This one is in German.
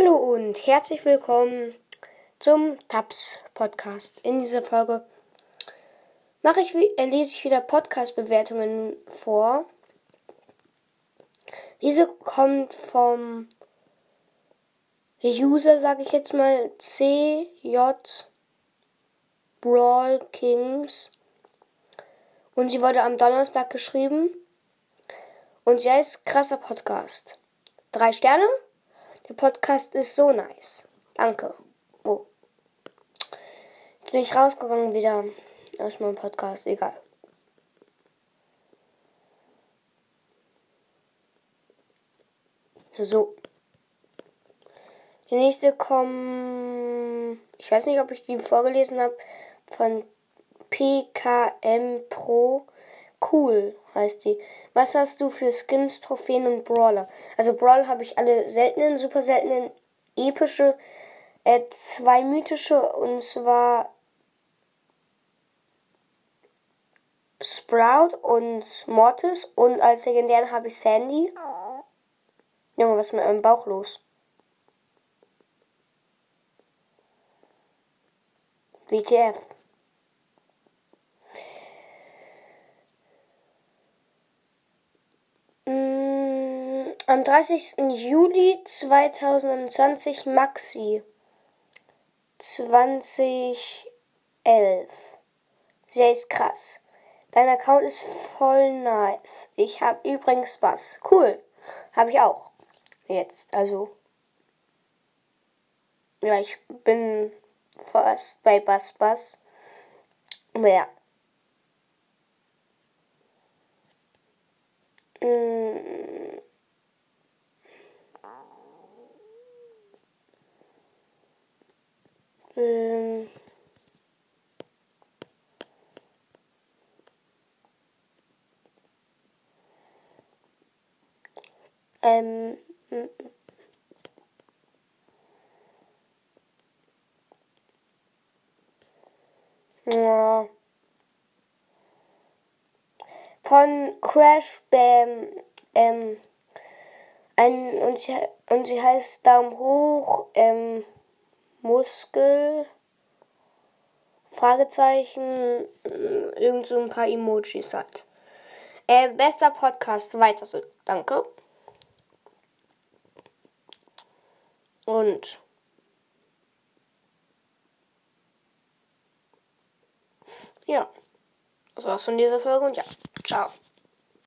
Hallo und herzlich willkommen zum Tabs Podcast. In dieser Folge mache ich, äh, lese ich wieder Podcast-Bewertungen vor. Diese kommt vom User, sage ich jetzt mal, CJ Brawl Kings. Und sie wurde am Donnerstag geschrieben. Und sie heißt krasser Podcast. Drei Sterne. Der Podcast ist so nice. Danke. Oh. Jetzt bin ich rausgegangen wieder aus meinem Podcast. Egal. So. Die nächste kommt. Ich weiß nicht, ob ich die vorgelesen habe. Von PKM Pro. Cool heißt die. Was hast du für Skins, Trophäen und Brawler? Also Brawler habe ich alle seltenen, super seltenen, epische, äh, zwei mythische und zwar Sprout und Mortis und als legendären habe ich Sandy. Junge, was ist mit meinem Bauch los? WTF. Am 30. Juli 2020 Maxi 2011. Sehr ist krass. Dein Account ist voll nice. Ich habe übrigens Bass. Cool. Habe ich auch. Jetzt. Also. Ja, ich bin fast bei Bass Bass. Aber ja. Mm. Ähm. Ähm. Ja. Von Crash Bam. Ähm. Ein, und, sie, und sie heißt Daumen hoch. Ähm. Muskel, Fragezeichen, irgend so ein paar Emojis hat. Äh, bester Podcast, weiter so, danke. Und ja, das war's von dieser Folge und ja, ciao.